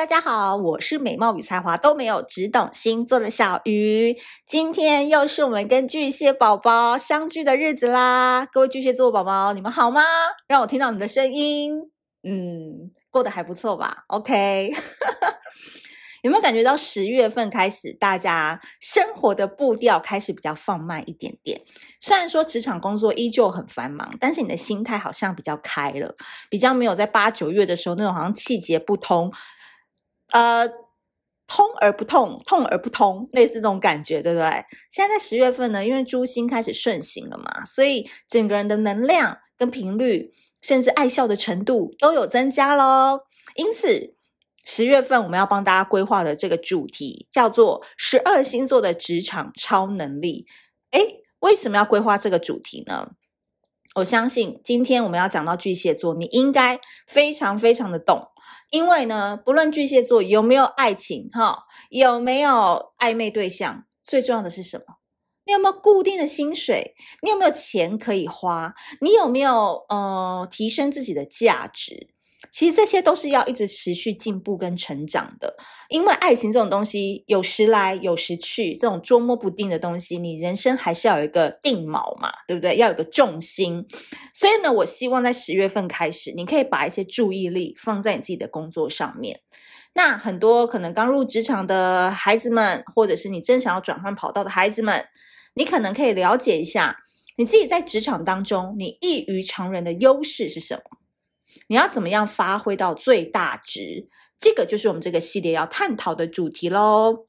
大家好，我是美貌与才华都没有，只懂星座的小鱼。今天又是我们跟巨蟹宝宝相聚的日子啦！各位巨蟹座宝宝，你们好吗？让我听到你的声音，嗯，过得还不错吧？OK，有没有感觉到十月份开始，大家生活的步调开始比较放慢一点点？虽然说职场工作依旧很繁忙，但是你的心态好像比较开了，比较没有在八九月的时候那种好像气节不通。呃，通而不痛，痛而不通，类似这种感觉，对不对？现在在十月份呢，因为诸星开始顺行了嘛，所以整个人的能量跟频率，甚至爱笑的程度都有增加喽。因此，十月份我们要帮大家规划的这个主题叫做“十二星座的职场超能力”。诶，为什么要规划这个主题呢？我相信今天我们要讲到巨蟹座，你应该非常非常的懂。因为呢，不论巨蟹座有没有爱情，哈，有没有暧昧对象，最重要的是什么？你有没有固定的薪水？你有没有钱可以花？你有没有呃提升自己的价值？其实这些都是要一直持续进步跟成长的，因为爱情这种东西有时来有时去，这种捉摸不定的东西，你人生还是要有一个定锚嘛，对不对？要有个重心。所以呢，我希望在十月份开始，你可以把一些注意力放在你自己的工作上面。那很多可能刚入职场的孩子们，或者是你正想要转换跑道的孩子们，你可能可以了解一下你自己在职场当中，你异于常人的优势是什么。你要怎么样发挥到最大值？这个就是我们这个系列要探讨的主题喽。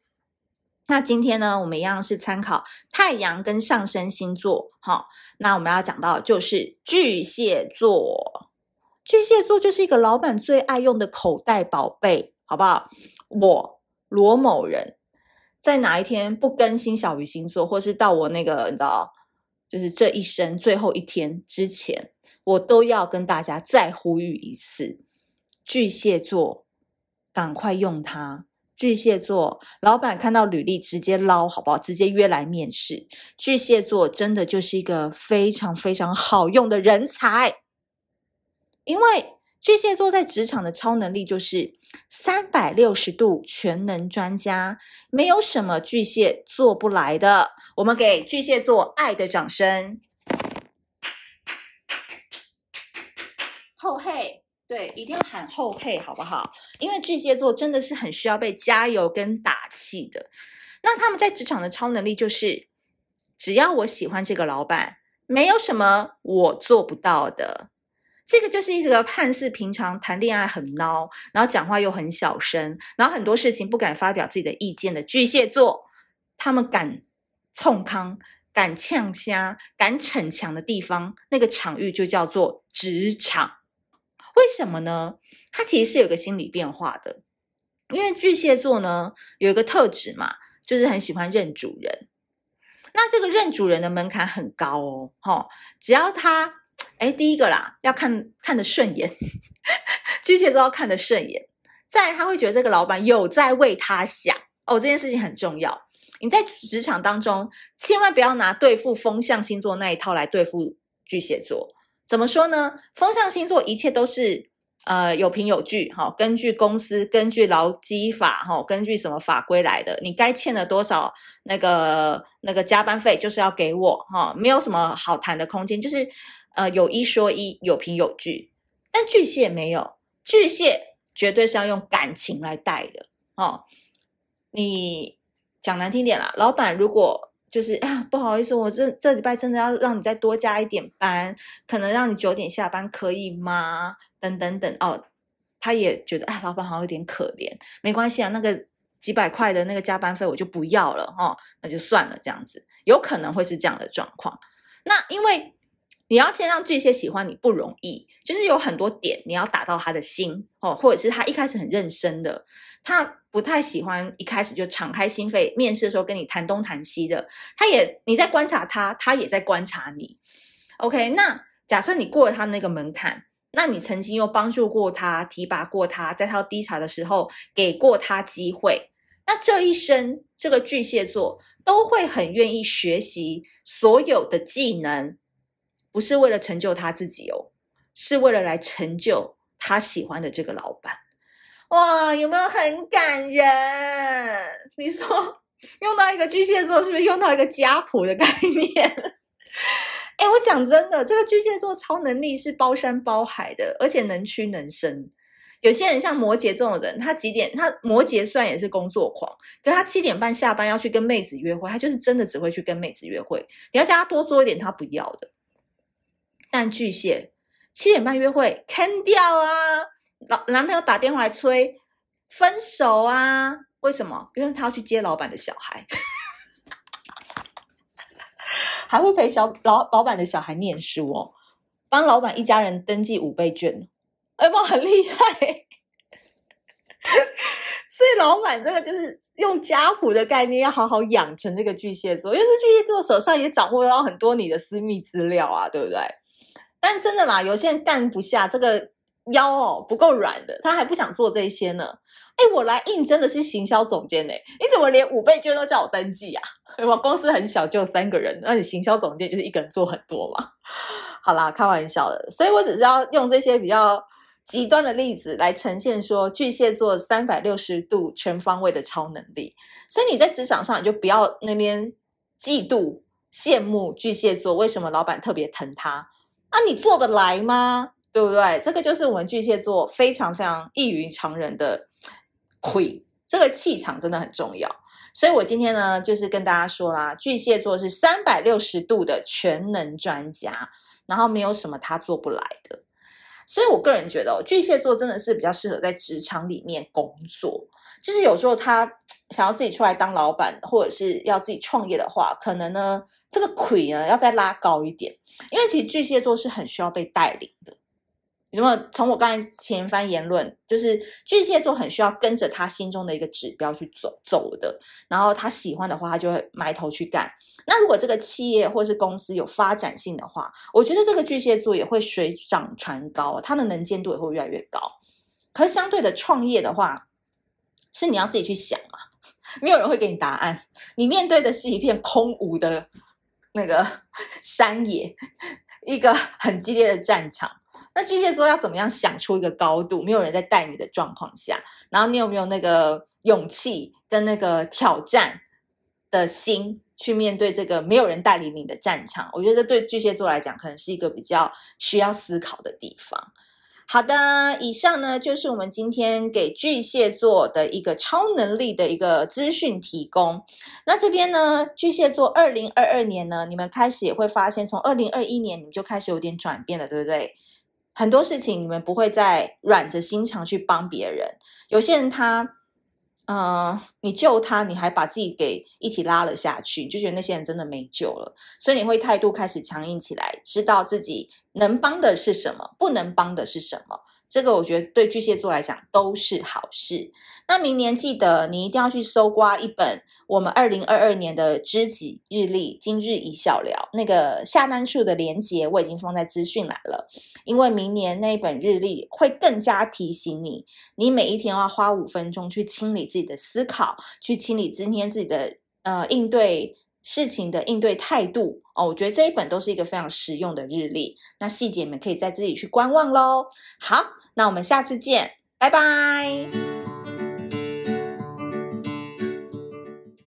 那今天呢，我们一样是参考太阳跟上升星座。好，那我们要讲到就是巨蟹座。巨蟹座就是一个老板最爱用的口袋宝贝，好不好？我罗某人，在哪一天不更新小鱼星座，或是到我那个你知道，就是这一生最后一天之前。我都要跟大家再呼吁一次，巨蟹座，赶快用它。巨蟹座老板看到履历直接捞，好不好？直接约来面试。巨蟹座真的就是一个非常非常好用的人才，因为巨蟹座在职场的超能力就是三百六十度全能专家，没有什么巨蟹做不来的。我们给巨蟹座爱的掌声。后嘿，对，一定要喊后嘿，好不好？因为巨蟹座真的是很需要被加油跟打气的。那他们在职场的超能力就是，只要我喜欢这个老板，没有什么我做不到的。这个就是一个看似平常谈恋爱很孬，然后讲话又很小声，然后很多事情不敢发表自己的意见的巨蟹座，他们敢冲康。敢呛虾、敢逞强的地方，那个场域就叫做职场。为什么呢？它其实是有个心理变化的。因为巨蟹座呢，有一个特质嘛，就是很喜欢认主人。那这个认主人的门槛很高哦，齁，只要他，诶，第一个啦，要看看得顺眼，巨蟹座要看得顺眼。再来，他会觉得这个老板有在为他想哦，这件事情很重要。你在职场当中，千万不要拿对付风象星座那一套来对付巨蟹座。怎么说呢？风象星座一切都是呃有凭有据，哈，根据公司、根据劳基法，哈，根据什么法规来的。你该欠了多少那个那个加班费，就是要给我，哈，没有什么好谈的空间，就是呃有一说一，有凭有据。但巨蟹没有，巨蟹绝对是要用感情来带的，哦，你讲难听点啦，老板如果。就是啊，不好意思，我这这礼拜真的要让你再多加一点班，可能让你九点下班，可以吗？等等等哦，他也觉得哎，老板好像有点可怜，没关系啊，那个几百块的那个加班费我就不要了哦，那就算了，这样子有可能会是这样的状况。那因为你要先让巨蟹喜欢你不容易，就是有很多点你要打到他的心哦，或者是他一开始很认真的，他。不太喜欢一开始就敞开心扉，面试的时候跟你谈东谈西的。他也你在观察他，他也在观察你。OK，那假设你过了他那个门槛，那你曾经又帮助过他、提拔过他，在他低潮的时候给过他机会。那这一生，这个巨蟹座都会很愿意学习所有的技能，不是为了成就他自己哦，是为了来成就他喜欢的这个老板。哇，有没有很感人？你说用到一个巨蟹座，是不是用到一个家谱的概念？哎，我讲真的，这个巨蟹座超能力是包山包海的，而且能屈能伸。有些人像摩羯这种人，他几点？他摩羯虽然也是工作狂，可他七点半下班要去跟妹子约会，他就是真的只会去跟妹子约会。你要叫他多做一点，他不要的。但巨蟹七点半约会坑掉啊！老男朋友打电话来催分手啊？为什么？因为他要去接老板的小孩，还会陪小老老板的小孩念书哦，帮老板一家人登记五倍券。哎妈，很厉害！所以老板这个就是用家谱的概念，要好好养成这个巨蟹座，因为这巨蟹座手上也掌握到很多你的私密资料啊，对不对？但真的啦，有些人干不下这个腰哦，不够软的，他还不想做这些呢。哎，我来应征的是行销总监呢，你怎么连五倍券都叫我登记啊？我公司很小，就三个人，那你行销总监就是一个人做很多嘛。好啦，开玩笑的，所以我只是要用这些比较。极端的例子来呈现说巨蟹座三百六十度全方位的超能力，所以你在职场上你就不要那边嫉妒羡慕巨蟹座，为什么老板特别疼他？啊，你做得来吗？对不对？这个就是我们巨蟹座非常非常异于常人的亏，这个气场真的很重要。所以我今天呢，就是跟大家说啦，巨蟹座是三百六十度的全能专家，然后没有什么他做不来的。所以，我个人觉得哦，巨蟹座真的是比较适合在职场里面工作。就是有时候他想要自己出来当老板，或者是要自己创业的话，可能呢，这个魁呢要再拉高一点。因为其实巨蟹座是很需要被带领的。那么从我刚才前番言论，就是巨蟹座很需要跟着他心中的一个指标去走走的，然后他喜欢的话，他就会埋头去干。那如果这个企业或是公司有发展性的话，我觉得这个巨蟹座也会水涨船高，他的能见度也会越来越高。可是相对的创业的话，是你要自己去想嘛，没有人会给你答案，你面对的是一片空无的那个 山野，一个很激烈的战场。那巨蟹座要怎么样想出一个高度？没有人在带你的状况下，然后你有没有那个勇气跟那个挑战的心去面对这个没有人带领你的战场？我觉得对巨蟹座来讲，可能是一个比较需要思考的地方。好的，以上呢就是我们今天给巨蟹座的一个超能力的一个资讯提供。那这边呢，巨蟹座二零二二年呢，你们开始也会发现，从二零二一年你们就开始有点转变了，对不对？很多事情你们不会再软着心肠去帮别人。有些人他，嗯、呃，你救他，你还把自己给一起拉了下去，就觉得那些人真的没救了。所以你会态度开始强硬起来，知道自己能帮的是什么，不能帮的是什么。这个我觉得对巨蟹座来讲都是好事。那明年记得你一定要去搜刮一本我们二零二二年的知己日历，今日一笑了。那个下单处的连接我已经放在资讯栏了，因为明年那一本日历会更加提醒你，你每一天要花五分钟去清理自己的思考，去清理今天自己的呃应对事情的应对态度哦。我觉得这一本都是一个非常实用的日历。那细节你们可以再自己去观望喽。好。那我们下次见，拜拜。